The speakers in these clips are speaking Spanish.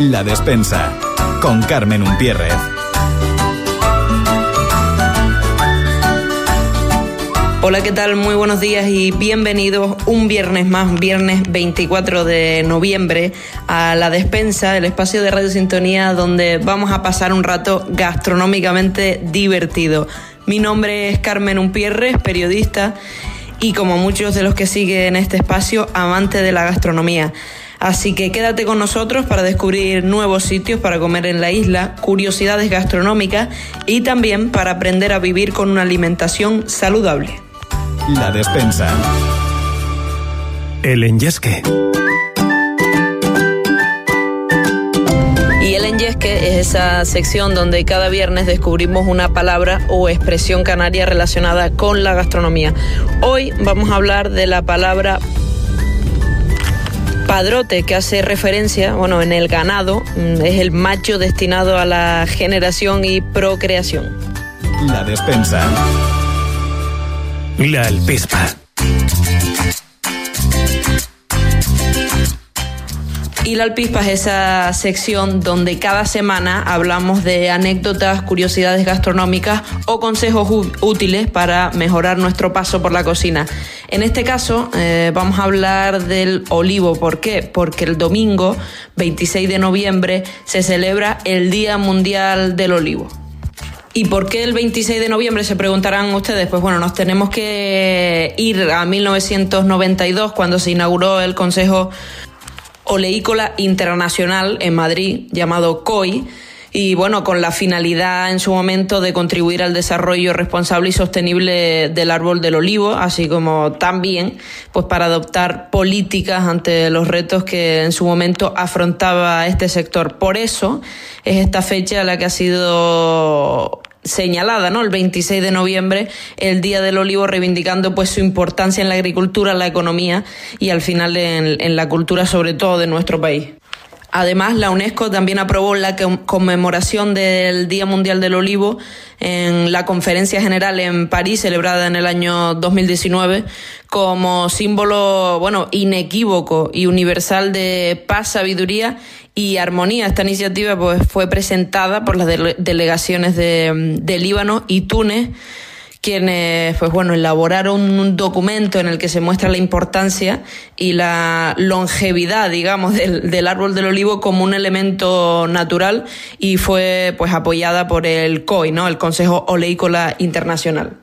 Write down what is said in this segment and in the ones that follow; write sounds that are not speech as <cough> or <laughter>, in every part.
La despensa con Carmen Umpierrez. Hola, ¿qué tal? Muy buenos días y bienvenidos un viernes más, viernes 24 de noviembre, a La Despensa, el espacio de Radio Sintonía donde vamos a pasar un rato gastronómicamente divertido. Mi nombre es Carmen Umpierres, periodista y como muchos de los que siguen este espacio, amante de la gastronomía. Así que quédate con nosotros para descubrir nuevos sitios para comer en la isla, curiosidades gastronómicas y también para aprender a vivir con una alimentación saludable. La despensa. El enyesque. Y el enyesque es esa sección donde cada viernes descubrimos una palabra o expresión canaria relacionada con la gastronomía. Hoy vamos a hablar de la palabra padrote que hace referencia, bueno, en el ganado, mm, es el macho destinado a la generación y procreación. La despensa. La alpespa. Y la alpispa es esa sección donde cada semana hablamos de anécdotas, curiosidades gastronómicas o consejos útiles para mejorar nuestro paso por la cocina. En este caso eh, vamos a hablar del olivo. ¿Por qué? Porque el domingo 26 de noviembre se celebra el Día Mundial del Olivo. ¿Y por qué el 26 de noviembre? Se preguntarán ustedes. Pues bueno, nos tenemos que ir a 1992 cuando se inauguró el Consejo Oleícola Internacional en Madrid, llamado COI, y bueno, con la finalidad en su momento de contribuir al desarrollo responsable y sostenible del árbol del olivo, así como también pues para adoptar políticas ante los retos que en su momento afrontaba este sector. Por eso es esta fecha la que ha sido señalada, ¿no? El 26 de noviembre, el Día del Olivo, reivindicando pues su importancia en la agricultura, en la economía y al final en, en la cultura, sobre todo de nuestro país. Además, la UNESCO también aprobó la conmemoración del Día Mundial del Olivo en la Conferencia General en París, celebrada en el año 2019, como símbolo, bueno, inequívoco y universal de paz, sabiduría y armonía. Esta iniciativa pues, fue presentada por las dele- delegaciones de, de Líbano y Túnez quienes pues bueno elaboraron un documento en el que se muestra la importancia y la longevidad digamos del, del árbol del olivo como un elemento natural y fue pues apoyada por el COI no el Consejo Oleícola Internacional.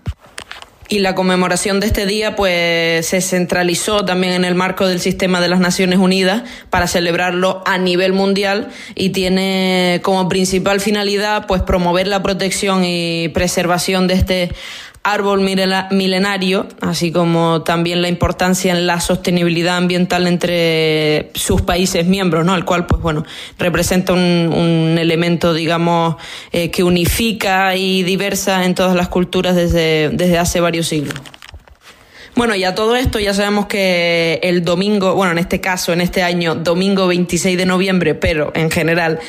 Y la conmemoración de este día pues se centralizó también en el marco del sistema de las Naciones Unidas para celebrarlo a nivel mundial y tiene como principal finalidad pues promover la protección y preservación de este árbol milenario, así como también la importancia en la sostenibilidad ambiental entre sus países miembros, ¿no? El cual, pues bueno, representa un, un elemento, digamos, eh, que unifica y diversa en todas las culturas desde, desde hace varios siglos. Bueno, y a todo esto ya sabemos que el domingo, bueno, en este caso, en este año, domingo 26 de noviembre, pero en general,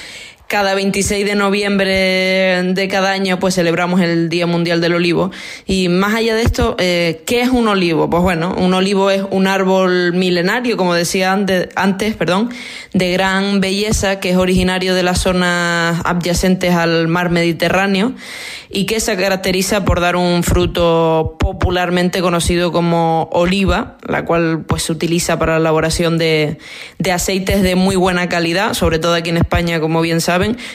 cada 26 de noviembre de cada año, pues celebramos el Día Mundial del Olivo. Y más allá de esto, eh, ¿qué es un olivo? Pues bueno, un olivo es un árbol milenario, como decía ante- antes, perdón, de gran belleza, que es originario de las zonas adyacentes al mar Mediterráneo y que se caracteriza por dar un fruto popularmente conocido como oliva, la cual pues se utiliza para la elaboración de, de aceites de muy buena calidad, sobre todo aquí en España, como bien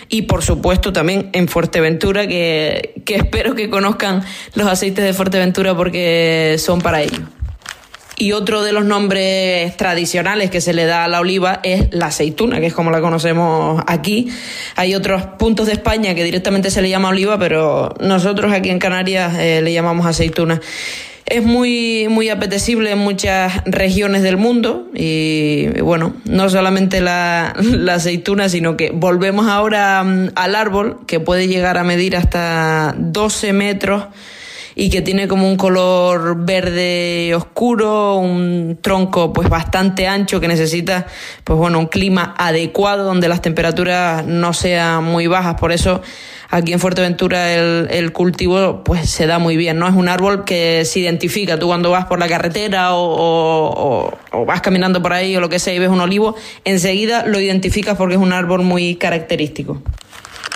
y por supuesto también en Fuerteventura, que, que <laughs> espero que conozcan los aceites de Fuerteventura porque son para ello. Y otro de los nombres tradicionales que se le da a la oliva es la aceituna, que es como la conocemos aquí. Hay otros puntos de España que directamente se le llama oliva, pero nosotros aquí en Canarias eh, le llamamos aceituna. Es muy, muy apetecible en muchas regiones del mundo y, bueno, no solamente la, <laughs> la aceituna, sino que volvemos ahora mm, al árbol que puede llegar a medir hasta 12 metros y que tiene como un color verde oscuro, un tronco pues bastante ancho que necesita pues bueno, un clima adecuado donde las temperaturas no sean muy bajas, por eso aquí en Fuerteventura el, cultivo pues se da muy bien, ¿no? Es un árbol que se identifica, tú cuando vas por la carretera o, o, vas caminando por ahí o lo que sea y ves un olivo, enseguida lo identificas porque es un árbol muy característico.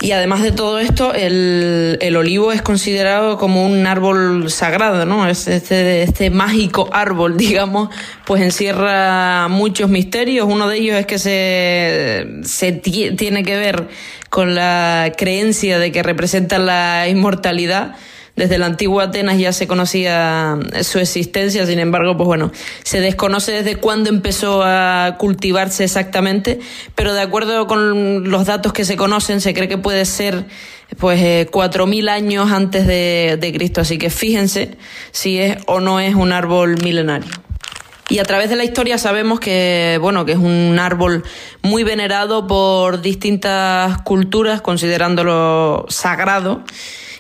Y además de todo esto, el, el, olivo es considerado como un árbol sagrado, ¿no? Este, este mágico árbol, <laughs> digamos, pues encierra muchos misterios. Uno de ellos es que se, se tiene que ver con la creencia de que representa la inmortalidad desde la antigua Atenas ya se conocía su existencia, sin embargo, pues bueno, se desconoce desde cuándo empezó a cultivarse exactamente, pero de acuerdo con los datos que se conocen, se cree que puede ser pues eh, cuatro mil años antes de, de Cristo, así que fíjense si es o no es un árbol milenario. Y a través de la historia sabemos que, bueno, que es un árbol muy venerado por distintas culturas, considerándolo sagrado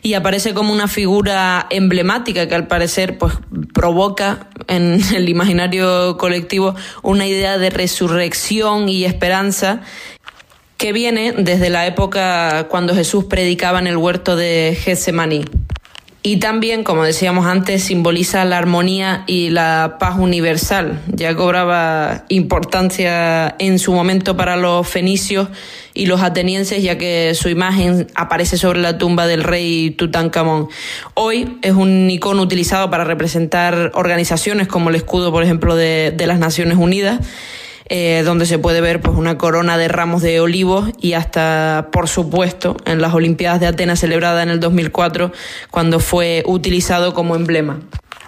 y aparece como una figura emblemática que al parecer pues provoca en <laughs> el imaginario colectivo una idea de resurrección y esperanza que viene desde la época cuando Jesús predicaba en el huerto de Getsemaní. Y también, como decíamos antes, simboliza la armonía y la paz universal. Ya cobraba importancia en su momento para los fenicios y los atenienses, ya que su imagen aparece sobre la tumba del rey Tutankamón. Hoy es un icono utilizado para representar organizaciones como el escudo, por ejemplo, de, de las Naciones Unidas eh, donde se puede ver pues, una corona de ramos de olivos y hasta, por supuesto, en las Olimpiadas de Atenas celebrada en el 2004, cuando fue utilizado como emblema.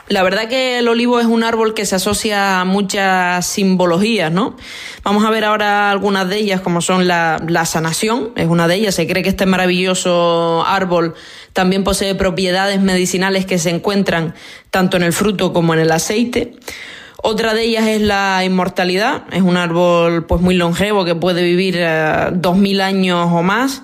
La verdad que el olivo es un árbol que se asocia a muchas simbologías, ¿no? Vamos a ver ahora algunas de ellas, como son la, la, sanación, es una de ellas. Se cree que este maravilloso árbol también posee propiedades medicinales que se encuentran tanto en el fruto como en el aceite. Otra de ellas es la inmortalidad. Es un árbol pues muy longevo que puede vivir eh, dos mil años o más.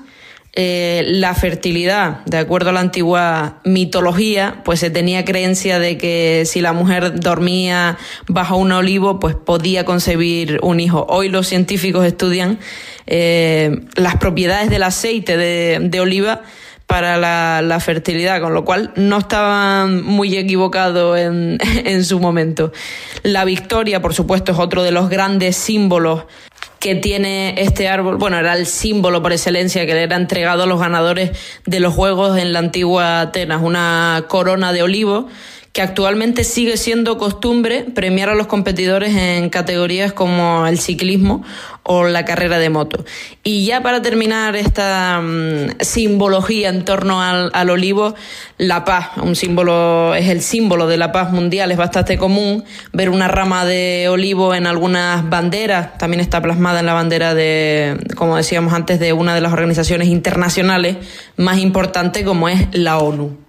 Eh, la fertilidad, de acuerdo a la antigua mitología, pues se tenía creencia de que si la mujer dormía bajo un olivo, pues podía concebir un hijo. Hoy los científicos estudian eh, las propiedades del aceite de oliva para la, fertilidad, con lo cual no estaban muy equivocados en, <laughs> en su momento. La victoria, por supuesto, es otro de los grandes símbolos que tiene este árbol, bueno, era el símbolo por excelencia que le era entregado a los ganadores de los Juegos en la antigua Atenas, una corona de olivo que actualmente sigue siendo costumbre premiar a los competidores en categorías como el ciclismo o la carrera de moto. Y ya para terminar esta mm, simbología en torno al, al, olivo, la paz, un símbolo, es el símbolo de la paz mundial, es bastante común ver una rama de olivo en algunas banderas, también está plasmada en la bandera de, como decíamos antes, de una de las organizaciones internacionales más importantes como es la ONU.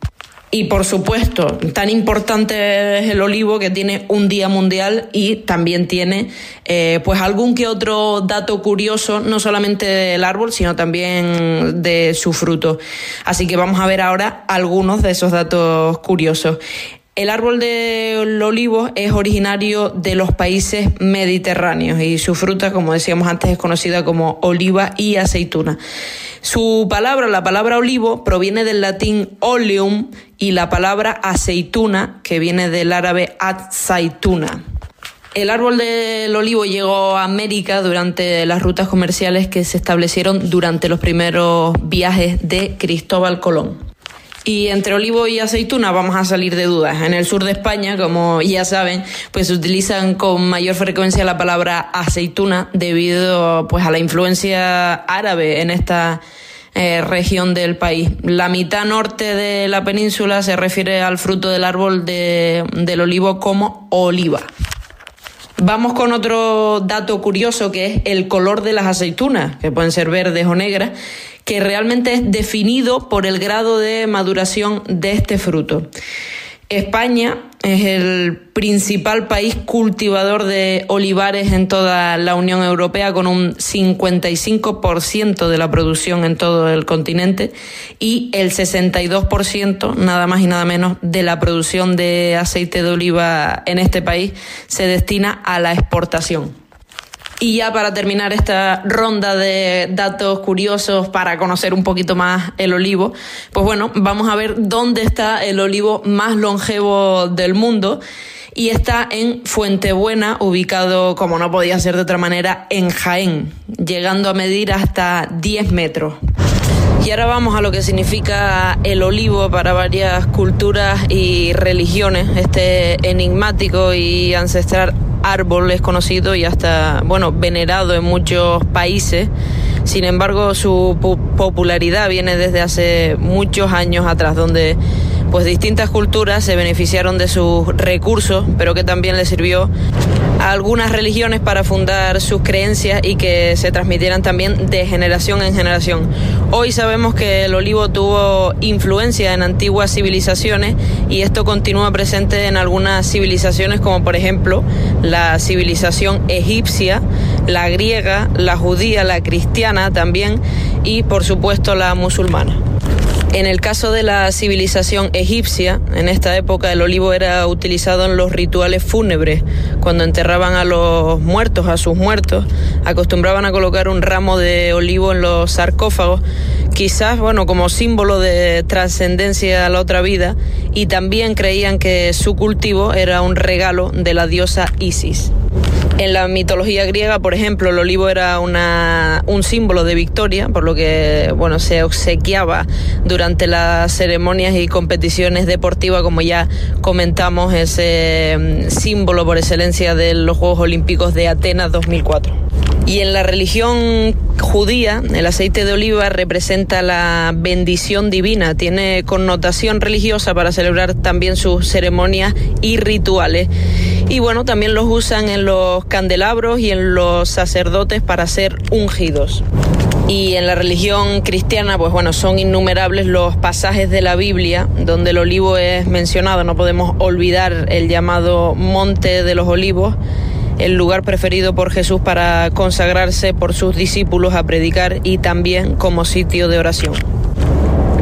Y por supuesto, tan importante es el olivo que tiene un día mundial y también tiene eh, pues algún que otro dato curioso, no solamente del árbol, sino también de su fruto. Así que vamos a ver ahora algunos de esos datos curiosos. El árbol del olivo es originario de los países mediterráneos y su fruta, como decíamos antes, es conocida como oliva y aceituna. Su palabra, la palabra olivo, proviene del latín oleum y la palabra aceituna, que viene del árabe azaituna. El árbol del olivo llegó a América durante las rutas comerciales que se establecieron durante los primeros viajes de Cristóbal Colón. Y entre olivo y aceituna vamos a salir de dudas. En el sur de España, como ya saben, pues utilizan con mayor frecuencia la palabra aceituna debido pues a la influencia árabe en esta eh, región del país. La mitad norte de la península se refiere al fruto del árbol de, del olivo como oliva. Vamos con otro dato curioso que es el color de las aceitunas, que pueden ser verdes o negras, que realmente es definido por el grado de maduración de este fruto. España es el principal país cultivador de olivares en toda la Unión Europea, con un 55% de la producción en todo el continente y el 62%, nada más y nada menos, de la producción de aceite de oliva en este país se destina a la exportación. Y ya para terminar esta ronda de datos curiosos para conocer un poquito más el olivo, pues bueno, vamos a ver dónde está el olivo más longevo del mundo. Y está en Fuentebuena, ubicado, como no podía ser de otra manera, en Jaén, llegando a medir hasta 10 metros. Y ahora vamos a lo que significa el olivo para varias culturas y religiones, este enigmático y ancestral árbol es conocido y hasta, bueno, venerado en muchos países. Sin embargo, su popularidad viene desde hace muchos años atrás, donde pues distintas culturas se beneficiaron de sus recursos, pero que también le sirvió algunas religiones para fundar sus creencias y que se transmitieran también de generación en generación. Hoy sabemos que el olivo tuvo influencia en antiguas civilizaciones y esto continúa presente en algunas civilizaciones como por ejemplo la civilización egipcia, la griega, la judía, la cristiana también y por supuesto la musulmana. En el caso de la civilización egipcia, en esta época el olivo era utilizado en los rituales fúnebres. Cuando enterraban a los muertos, a sus muertos, acostumbraban a colocar un ramo de olivo en los sarcófagos, quizás, bueno, como símbolo de trascendencia a la otra vida, y también creían que su cultivo era un regalo de la diosa Isis. En la mitología griega, por ejemplo, el olivo era una, un símbolo de victoria, por lo que bueno, se obsequiaba durante las ceremonias y competiciones deportivas, como ya comentamos, ese mm, símbolo por excelencia de los Juegos Olímpicos de Atenas 2004. Y en la religión judía, el aceite de oliva representa la bendición divina, tiene connotación religiosa para celebrar también sus ceremonias y rituales. Y bueno, también los usan en los candelabros y en los sacerdotes para ser ungidos. Y en la religión cristiana, pues bueno, son innumerables los pasajes de la Biblia donde el olivo es mencionado. No podemos olvidar el llamado Monte de los Olivos el lugar preferido por Jesús para consagrarse por sus discípulos a predicar y también como sitio de oración.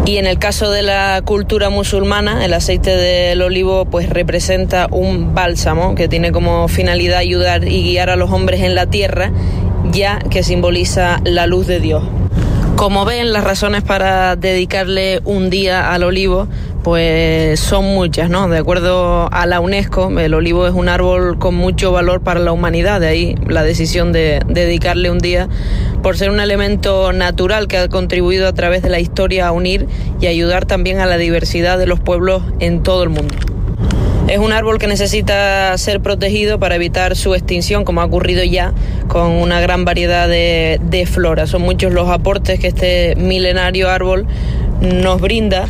Y en el caso de la cultura musulmana, el aceite del olivo pues representa un bálsamo que tiene como finalidad ayudar y guiar a los hombres en la tierra, ya que simboliza la luz de Dios. Como ven, las razones para dedicarle un día al olivo pues son muchas, ¿no? De acuerdo a la UNESCO, el olivo es un árbol con mucho valor para la humanidad, de ahí la decisión de dedicarle un día por ser un elemento natural que ha contribuido a través de la historia a unir y ayudar también a la diversidad de los pueblos en todo el mundo. Es un árbol que necesita ser protegido para evitar su extinción, como ha ocurrido ya con una gran variedad de, de flora. Son muchos los aportes que este milenario árbol nos brinda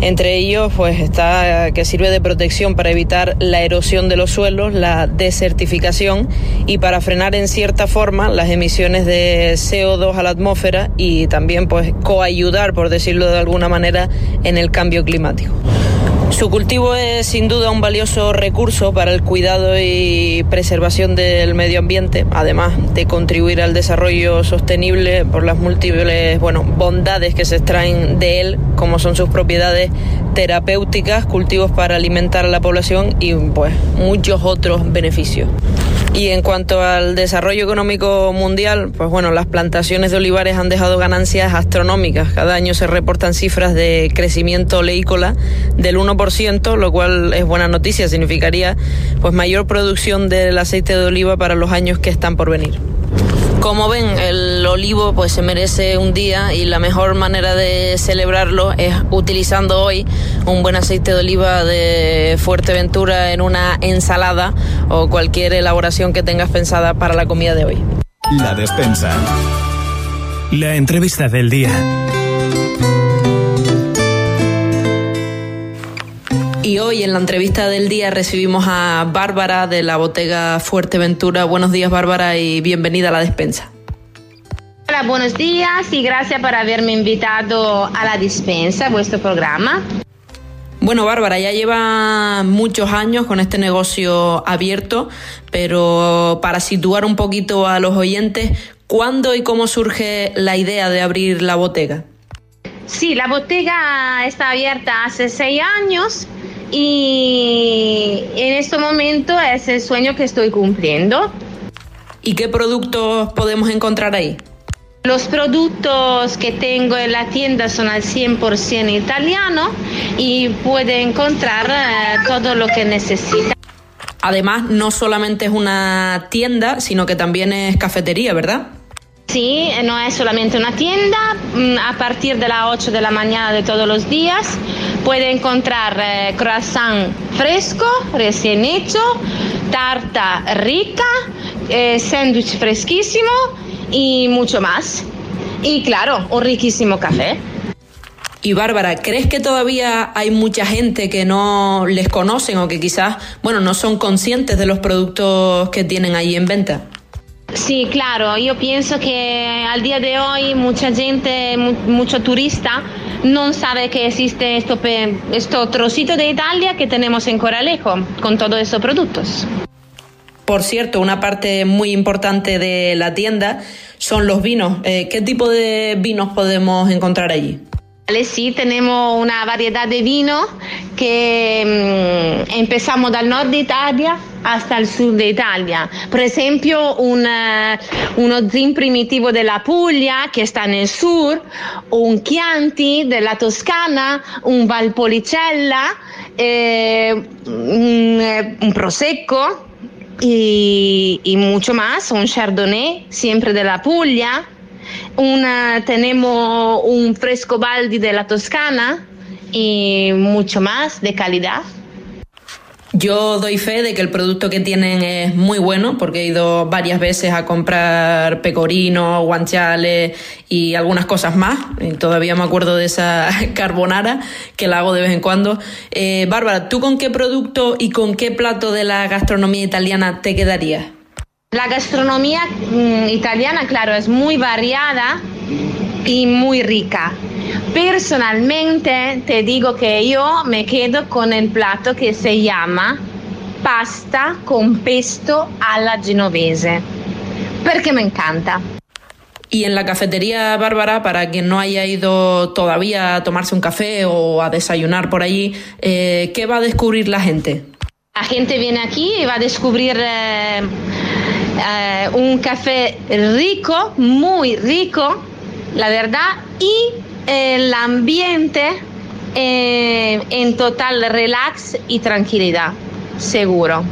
entre ellos, pues está que sirve de protección para evitar la erosión de los suelos, la desertificación y para frenar en cierta forma las emisiones de CO2 a la atmósfera y también pues coayudar, por decirlo de alguna manera, en el cambio climático. Su cultivo es sin duda un valioso recurso para el cuidado y preservación del medio ambiente, además de contribuir al desarrollo sostenible por las múltiples bueno, bondades que se extraen de él, como son sus propiedades terapéuticas, cultivos para alimentar a la población y pues muchos otros beneficios. Y en cuanto al desarrollo económico mundial, pues bueno, las plantaciones de olivares han dejado ganancias astronómicas. Cada año se reportan cifras de crecimiento oleícola del 1%, lo cual es buena noticia, significaría pues mayor producción del aceite de oliva para los años que están por venir. Como ven, el olivo pues se merece un día y la mejor manera de celebrarlo es utilizando hoy un buen aceite de oliva de Fuerteventura en una ensalada o cualquier elaboración que tengas pensada para la comida de hoy. La despensa. La entrevista del día. Y hoy en la entrevista del día recibimos a Bárbara de la Botega Fuerteventura. Buenos días Bárbara y bienvenida a la despensa. Hola, buenos días y gracias por haberme invitado a la despensa, vuestro programa. Bueno, Bárbara, ya lleva muchos años con este negocio abierto, pero para situar un poquito a los oyentes, ¿cuándo y cómo surge la idea de abrir la botega? Sí, la botega está abierta hace seis años y en este momento es el sueño que estoy cumpliendo. ¿Y qué productos podemos encontrar ahí? Los productos que tengo en la tienda son al 100% italiano y puede encontrar eh, todo lo que necesita. Además, no solamente es una tienda, sino que también es cafetería, ¿verdad? Sí, no es solamente una tienda, mm, a partir de las 8 de la mañana de todos los días puede encontrar eh, croissant fresco, recién hecho, tarta rica, eh, sándwich fresquísimo y mucho más. Y claro, un riquísimo café. Y Bárbara, ¿crees que todavía hay mucha gente que no les conocen o que quizás, bueno, no son conscientes de los productos que tienen ahí en venta? Sí, claro, yo pienso que al día de hoy mucha gente, mucho turista, no sabe que existe esto, esto trocito de Italia que tenemos en Coralejo con todos esos productos. Por cierto, una parte muy importante de la tienda son los vinos. Eh, ¿Qué tipo de vinos podemos encontrar allí? Sí, tenemos una variedad de vino que mm, empezamos del norte de Italia hasta el sur de Italia. Por ejemplo, un, uno Zin primitivo de la Puglia que está en el sur, un Chianti de la Toscana, un Valpolicella, eh, un, eh, un Prosecco y, y, mucho más, un Chardonnay siempre de la Puglia una, tenemos un fresco baldi de la Toscana y mucho más de calidad. Yo doy fe de que el producto que tienen es muy bueno porque he ido varias veces a comprar pecorino, guanchales y algunas cosas más. Y todavía me acuerdo de esa <laughs> carbonara que la hago de vez en cuando. Eh, Bárbara, ¿tú con qué producto y con qué plato de la gastronomía italiana te quedarías? La gastronomía mm, italiana, claro, es muy variada y muy rica. Personalmente te digo que yo me quedo con el plato que se llama pasta con pesto alla genovese, porque me encanta. Y en la cafetería Bárbara, para quien no haya ido todavía a tomarse un café o a desayunar por allí, eh, ¿qué va a descubrir la gente? La gente viene aquí y va a descubrir eh, eh, un café rico, muy rico, la verdad, y el ambiente eh, en total relax y tranquilidad, seguro.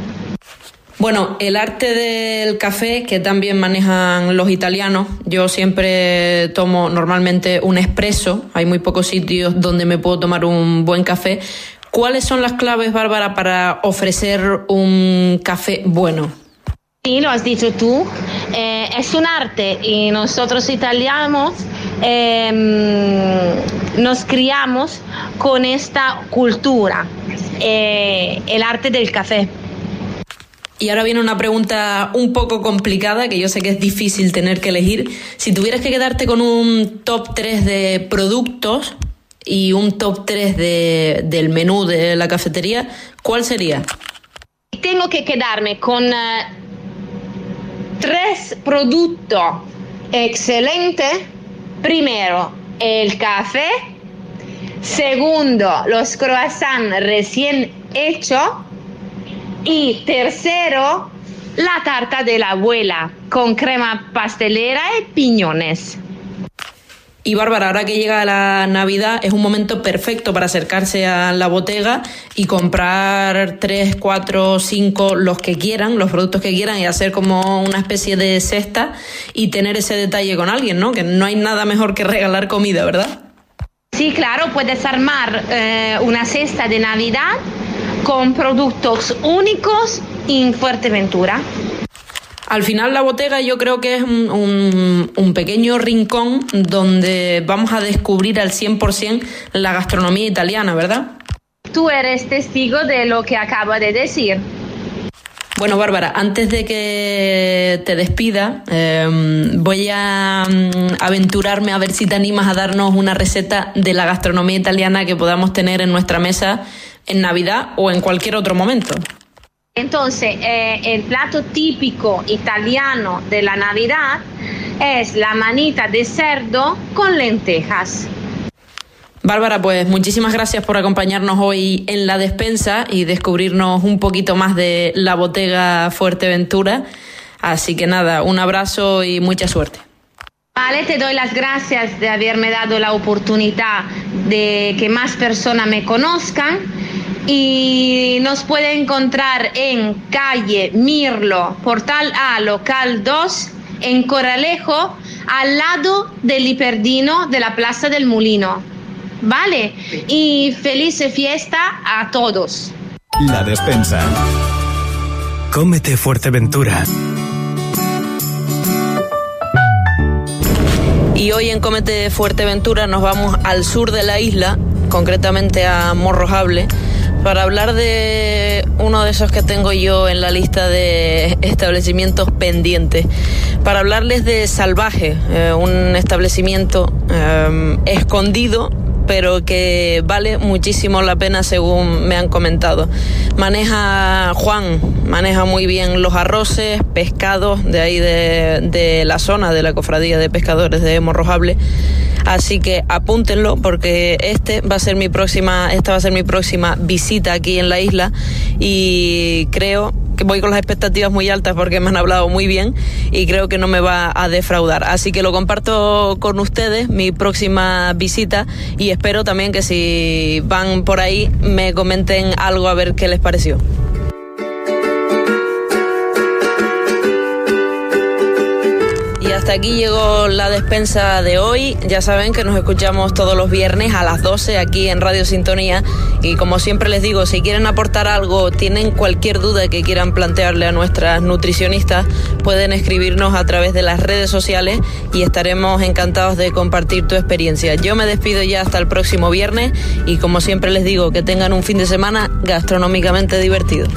Bueno, el arte del café que también manejan los italianos, yo siempre tomo normalmente un espresso, hay muy pocos sitios donde me puedo tomar un buen café. ¿Cuáles son las claves, Bárbara, para ofrecer un café bueno? Sí, lo has dicho tú, eh, es un arte y nosotros italianos em, nos criamos con esta cultura, eh, el arte del café. Y ahora viene una pregunta un poco complicada, que yo sé que es difícil tener que elegir. Si tuvieras que quedarte con un top 3 de productos y un top 3 de, del menú de la cafetería, ¿cuál sería? Tengo que quedarme con... Eh, tres productos excelentes. Primero, el café. Segundo, los croissants recién hechos. Y tercero, la tarta de la abuela con crema pastelera y piñones. Y Bárbara, ahora que llega la Navidad, es un momento perfecto para acercarse a la botega y comprar tres, cuatro, cinco, los que quieran, los productos que quieran y hacer como una especie de cesta y tener ese detalle con alguien, ¿no? Que no hay nada mejor que regalar comida, ¿verdad? Sí, claro, puedes armar eh, una cesta de Navidad con productos únicos en Fuerteventura. Al final la botega yo creo que es un, pequeño rincón donde vamos a descubrir al 100% la gastronomía italiana, ¿verdad? Tú eres testigo de lo que acabo de decir. Bueno, Bárbara, antes de que te despida, eh, voy a mm, aventurarme a ver si te animas a darnos una receta de la gastronomía italiana que podamos tener en nuestra mesa en Navidad o en cualquier otro momento. Entonces, eh, el plato típico italiano de la Navidad es la manita de cerdo con lentejas. Bárbara, pues muchísimas gracias por acompañarnos hoy en la despensa y descubrirnos un poquito más de la botega Fuerteventura. Así que nada, un abrazo y mucha suerte. Vale, te doy las gracias de haberme dado la oportunidad de que más personas me conozcan y nos puede encontrar en calle Mirlo, Portal A, local 2, en Coralejo, al lado del Hiperdino de la Plaza del Molino. ¿vale? Y feliz fiesta a todos. La despensa. Cómete Fuerteventura. Y hoy en Cómete Fuerteventura nos vamos al sur de la isla, concretamente a Morrojable, para hablar de uno de esos que tengo yo en la lista de establecimientos pendientes. Para hablarles de Salvaje, eh, un establecimiento eh, escondido pero que vale muchísimo la pena según me han comentado. Maneja Juan, maneja muy bien los arroces, pescados de ahí de, la zona de la cofradía de pescadores de Morrojable. Así que apúntenlo porque este va a ser mi próxima, esta va a ser mi próxima visita aquí en la isla y creo que voy con las expectativas muy altas porque me han hablado muy bien y creo que no me va a defraudar. Así que lo comparto con ustedes, mi próxima visita, y espero también que si van por ahí me comenten algo a ver qué les pareció. Hasta aquí llegó la despensa de hoy. Ya saben que nos escuchamos todos los viernes a las 12 aquí en Radio Sintonía. Y como siempre les digo, si quieren aportar algo, tienen cualquier duda que quieran plantearle a nuestras nutricionistas, pueden escribirnos a través de las redes sociales y estaremos encantados de compartir tu experiencia. Yo me despido ya hasta el próximo viernes y como siempre les digo, que tengan un fin de semana gastronómicamente divertido.